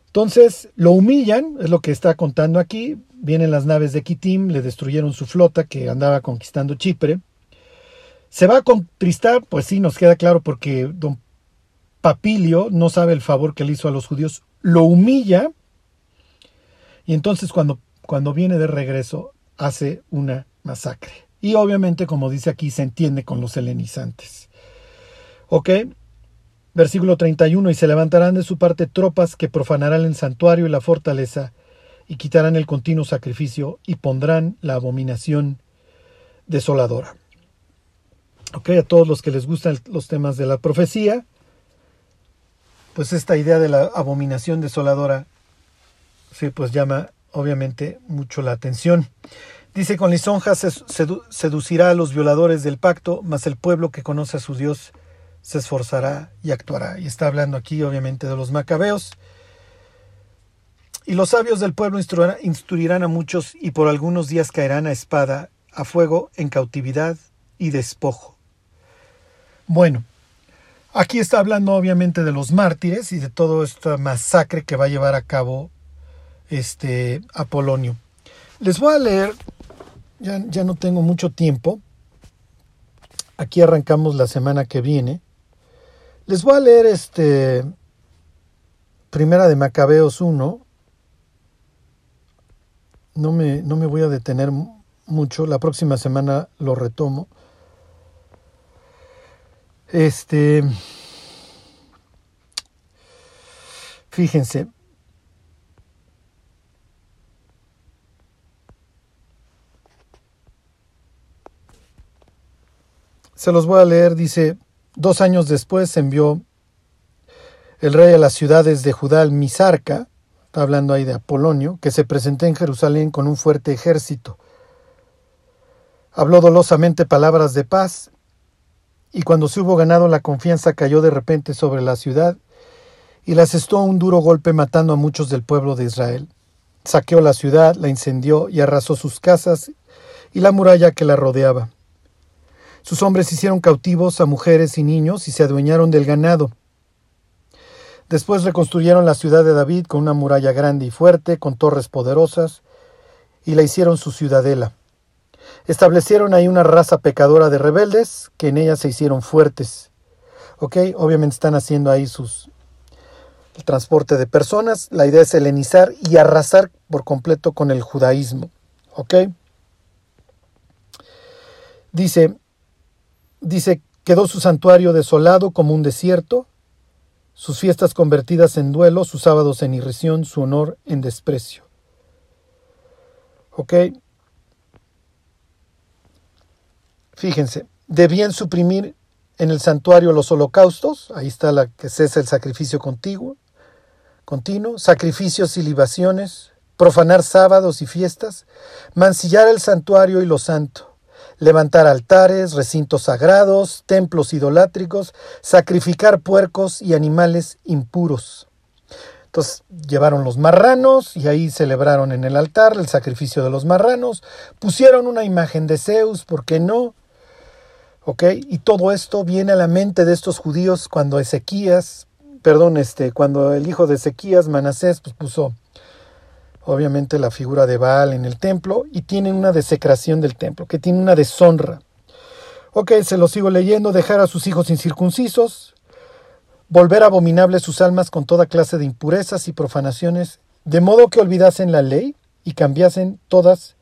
Entonces lo humillan, es lo que está contando aquí. Vienen las naves de Kitim, le destruyeron su flota que andaba conquistando Chipre. Se va a contristar, pues sí, nos queda claro porque don Papilio no sabe el favor que le hizo a los judíos, lo humilla y entonces cuando, cuando viene de regreso hace una masacre. Y obviamente, como dice aquí, se entiende con los helenizantes. ¿Ok? Versículo 31, y se levantarán de su parte tropas que profanarán el santuario y la fortaleza, y quitarán el continuo sacrificio y pondrán la abominación desoladora. Ok, a todos los que les gustan los temas de la profecía, pues esta idea de la abominación desoladora, sí, pues llama obviamente mucho la atención. Dice, con lisonjas seducirá a los violadores del pacto, mas el pueblo que conoce a su Dios se esforzará y actuará. Y está hablando aquí obviamente de los macabeos. Y los sabios del pueblo instruirán a muchos y por algunos días caerán a espada, a fuego, en cautividad y despojo. Bueno, aquí está hablando obviamente de los mártires y de toda esta masacre que va a llevar a cabo este Apolonio. Les voy a leer, ya, ya no tengo mucho tiempo, aquí arrancamos la semana que viene. Les voy a leer este Primera de Macabeos 1. No me, no me voy a detener mucho, la próxima semana lo retomo. Este Fíjense, Se los voy a leer, dice, dos años después envió el rey a las ciudades de Judá al Misarca, está hablando ahí de Apolonio, que se presentó en Jerusalén con un fuerte ejército. Habló dolosamente palabras de paz, y cuando se hubo ganado la confianza cayó de repente sobre la ciudad y la asestó un duro golpe matando a muchos del pueblo de Israel. Saqueó la ciudad, la incendió y arrasó sus casas y la muralla que la rodeaba. Sus hombres hicieron cautivos a mujeres y niños y se adueñaron del ganado. Después reconstruyeron la ciudad de David con una muralla grande y fuerte, con torres poderosas, y la hicieron su ciudadela. Establecieron ahí una raza pecadora de rebeldes, que en ella se hicieron fuertes. ¿Ok? Obviamente están haciendo ahí sus el transporte de personas. La idea es helenizar y arrasar por completo con el judaísmo. ¿Ok? Dice, Dice, quedó su santuario desolado como un desierto, sus fiestas convertidas en duelo, sus sábados en irrisión, su honor en desprecio. ¿Ok? Fíjense, debían suprimir en el santuario los holocaustos, ahí está la que cesa el sacrificio contiguo, continuo, sacrificios y libaciones, profanar sábados y fiestas, mancillar el santuario y lo santo levantar altares, recintos sagrados, templos idolátricos, sacrificar puercos y animales impuros. Entonces llevaron los marranos y ahí celebraron en el altar el sacrificio de los marranos, pusieron una imagen de Zeus, ¿por qué no? Y todo esto viene a la mente de estos judíos cuando Ezequías, perdón, este, cuando el hijo de Ezequías, Manasés, pues puso obviamente la figura de Baal en el templo y tienen una desecración del templo, que tiene una deshonra. Ok, se lo sigo leyendo, dejar a sus hijos incircuncisos, volver abominables sus almas con toda clase de impurezas y profanaciones, de modo que olvidasen la ley y cambiasen todas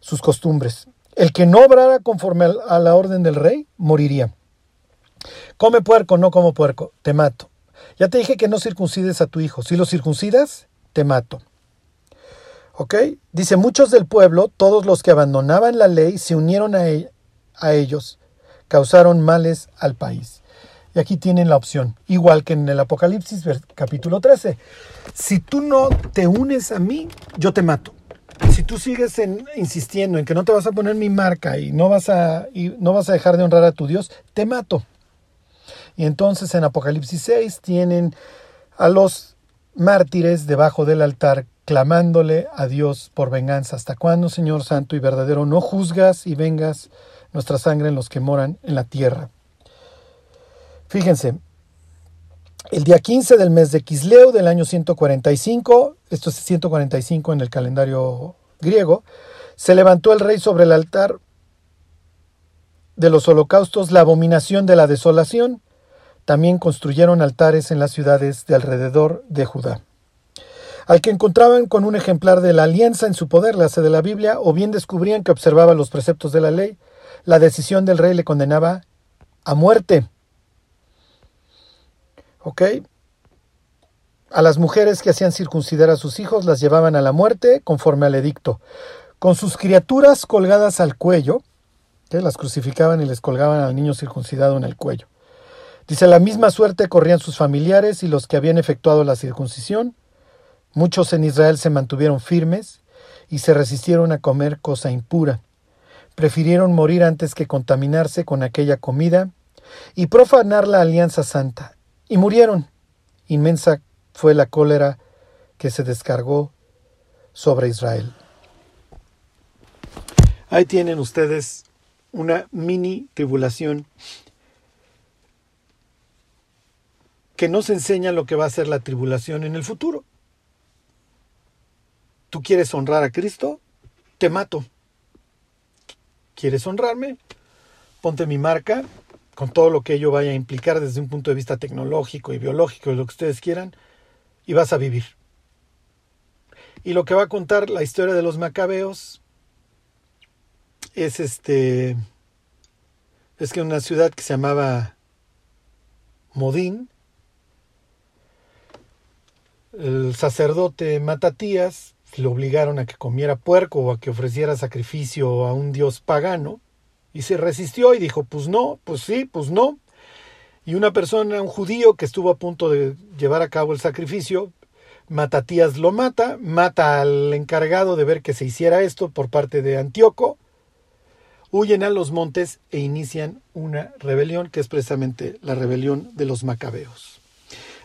sus costumbres. El que no obrara conforme a la orden del rey, moriría. Come puerco, no como puerco, te mato. Ya te dije que no circuncides a tu hijo. Si lo circuncidas, te mato. ¿Ok? Dice, muchos del pueblo, todos los que abandonaban la ley, se unieron a, e-, a ellos, causaron males al país. Y aquí tienen la opción, igual que en el Apocalipsis capítulo 13. Si tú no te unes a mí, yo te mato. Si tú sigues insistiendo en que no te vas a poner mi marca y no vas a, y no vas a dejar de honrar a tu Dios, te mato. Y entonces en Apocalipsis 6 tienen a los mártires debajo del altar, clamándole a Dios por venganza. ¿Hasta cuándo, Señor Santo y verdadero, no juzgas y vengas nuestra sangre en los que moran en la tierra? Fíjense, el día 15 del mes de Quisleo del año 145, esto es 145 en el calendario griego, se levantó el rey sobre el altar de los holocaustos la abominación de la desolación, también construyeron altares en las ciudades de alrededor de Judá. Al que encontraban con un ejemplar de la alianza en su poder, la sede de la Biblia, o bien descubrían que observaba los preceptos de la ley, la decisión del rey le condenaba a muerte. A las mujeres que hacían circuncidar a sus hijos las llevaban a la muerte conforme al edicto, con sus criaturas colgadas al cuello, que las crucificaban y les colgaban al niño circuncidado en el cuello. Dice, la misma suerte corrían sus familiares y los que habían efectuado la circuncisión. Muchos en Israel se mantuvieron firmes y se resistieron a comer cosa impura. Prefirieron morir antes que contaminarse con aquella comida y profanar la alianza santa. Y murieron. Inmensa fue la cólera que se descargó sobre Israel. Ahí tienen ustedes una mini tribulación que nos enseña lo que va a ser la tribulación en el futuro. ¿Tú quieres honrar a Cristo? Te mato. ¿Quieres honrarme? Ponte mi marca con todo lo que ello vaya a implicar desde un punto de vista tecnológico y biológico, lo que ustedes quieran, y vas a vivir. Y lo que va a contar la historia de los macabeos es este es que una ciudad que se llamaba Modín el sacerdote Matatías lo obligaron a que comiera puerco o a que ofreciera sacrificio a un dios pagano y se resistió y dijo pues no, pues sí, pues no y una persona, un judío que estuvo a punto de llevar a cabo el sacrificio, Matatías lo mata, mata al encargado de ver que se hiciera esto por parte de Antíoco, huyen a los montes e inician una rebelión que es precisamente la rebelión de los macabeos.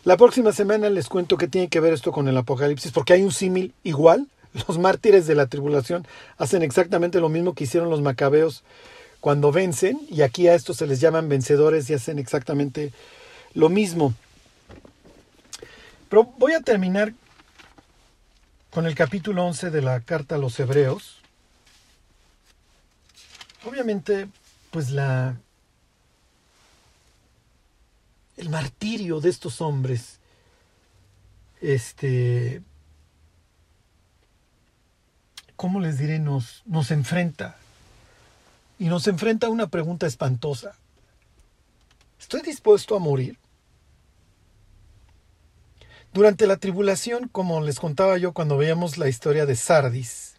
La próxima semana les cuento qué tiene que ver esto con el Apocalipsis, porque hay un símil igual. [laughs] Los mártires de la tribulación hacen exactamente lo mismo que hicieron los macabeos cuando vencen, y aquí a estos se les llaman vencedores y hacen exactamente lo mismo. Pero voy a terminar con el capítulo 11 de la carta a los hebreos. Obviamente, pues la el martirio de estos hombres este ¿cómo les diré? nos nos enfrenta y nos enfrenta a una pregunta espantosa. ¿Estoy dispuesto a morir? Durante la tribulación, como les contaba yo cuando veíamos la historia de Sardis,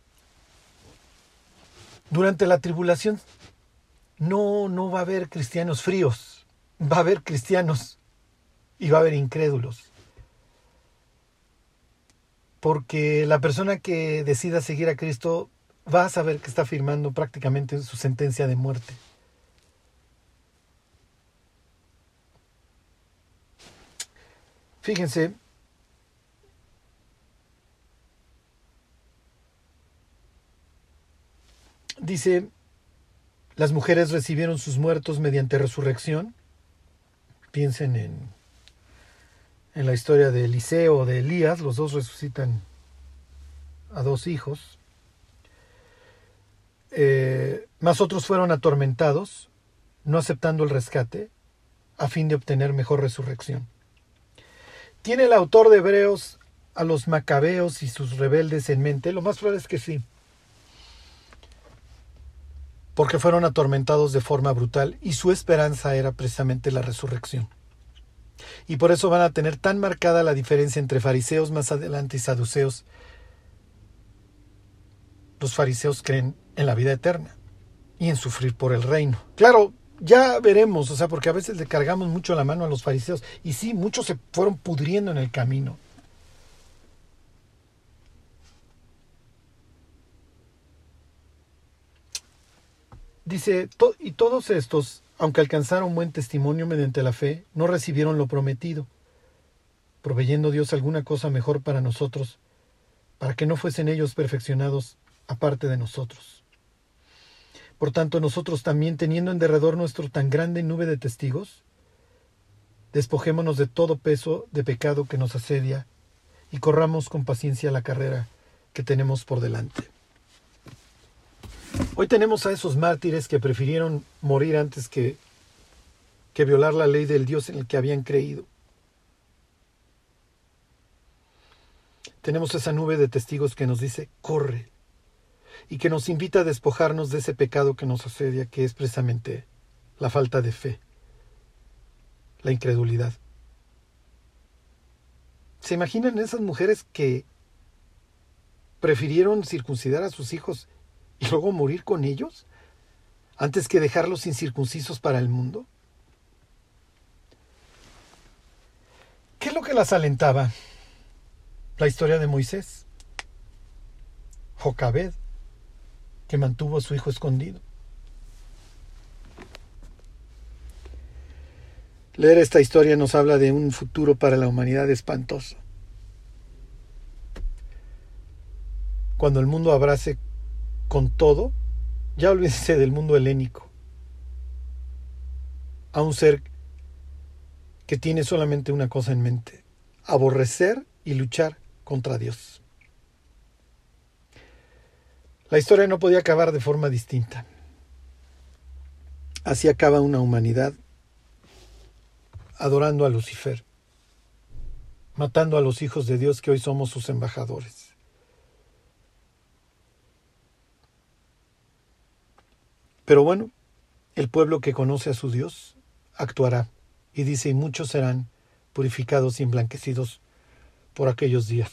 durante la tribulación no, no va a haber cristianos fríos, va a haber cristianos y va a haber incrédulos. Porque la persona que decida seguir a Cristo va a saber que está firmando prácticamente su sentencia de muerte. Fíjense, dice, las mujeres recibieron sus muertos mediante resurrección. Piensen en, en la historia de Eliseo o de Elías, los dos resucitan a dos hijos. Eh, más otros fueron atormentados, no aceptando el rescate, a fin de obtener mejor resurrección. ¿Tiene el autor de Hebreos a los macabeos y sus rebeldes en mente? Lo más probable es que sí. Porque fueron atormentados de forma brutal y su esperanza era precisamente la resurrección. Y por eso van a tener tan marcada la diferencia entre fariseos más adelante y saduceos. Los fariseos creen en la vida eterna y en sufrir por el reino. Claro, ya veremos, o sea, porque a veces le cargamos mucho la mano a los fariseos y sí, muchos se fueron pudriendo en el camino. Dice, y todos estos, aunque alcanzaron buen testimonio mediante la fe, no recibieron lo prometido, proveyendo Dios alguna cosa mejor para nosotros, para que no fuesen ellos perfeccionados aparte de nosotros. Por tanto, nosotros también, teniendo en derredor nuestro tan grande nube de testigos, despojémonos de todo peso de pecado que nos asedia y corramos con paciencia la carrera que tenemos por delante. Hoy tenemos a esos mártires que prefirieron morir antes que, que violar la ley del Dios en el que habían creído. Tenemos esa nube de testigos que nos dice, corre, y que nos invita a despojarnos de ese pecado que nos asedia, que es precisamente la falta de fe, la incredulidad. ¿Se imaginan esas mujeres que prefirieron circuncidar a sus hijos y luego morir con ellos antes que dejarlos incircuncisos para el mundo? ¿Qué es lo que las alentaba? La historia de Moisés, Jocabed, que mantuvo a su hijo escondido. Leer esta historia nos habla de un futuro para la humanidad espantoso. Cuando el mundo abrace con todo, ya olvídense del mundo helénico, a un ser que tiene solamente una cosa en mente, aborrecer y luchar contra Dios. La historia no podía acabar de forma distinta. Así acaba una humanidad adorando a Lucifer, matando a los hijos de Dios que hoy somos sus embajadores. Pero bueno, el pueblo que conoce a su Dios actuará, y dice, y muchos serán purificados y emblanquecidos por aquellos días.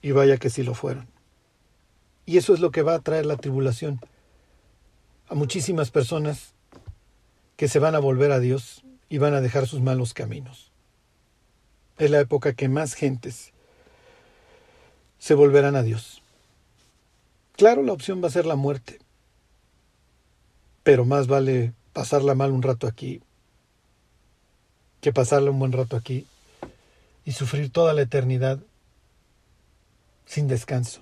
Y vaya que sí lo fueron. Y eso es lo que va a traer la tribulación a muchísimas personas que se van a volver a Dios y van a dejar sus malos caminos. Es la época que más gentes se volverán a Dios. Claro, la opción va a ser la muerte, pero más vale pasarla mal un rato aquí que pasarla un buen rato aquí y sufrir toda la eternidad sin descanso.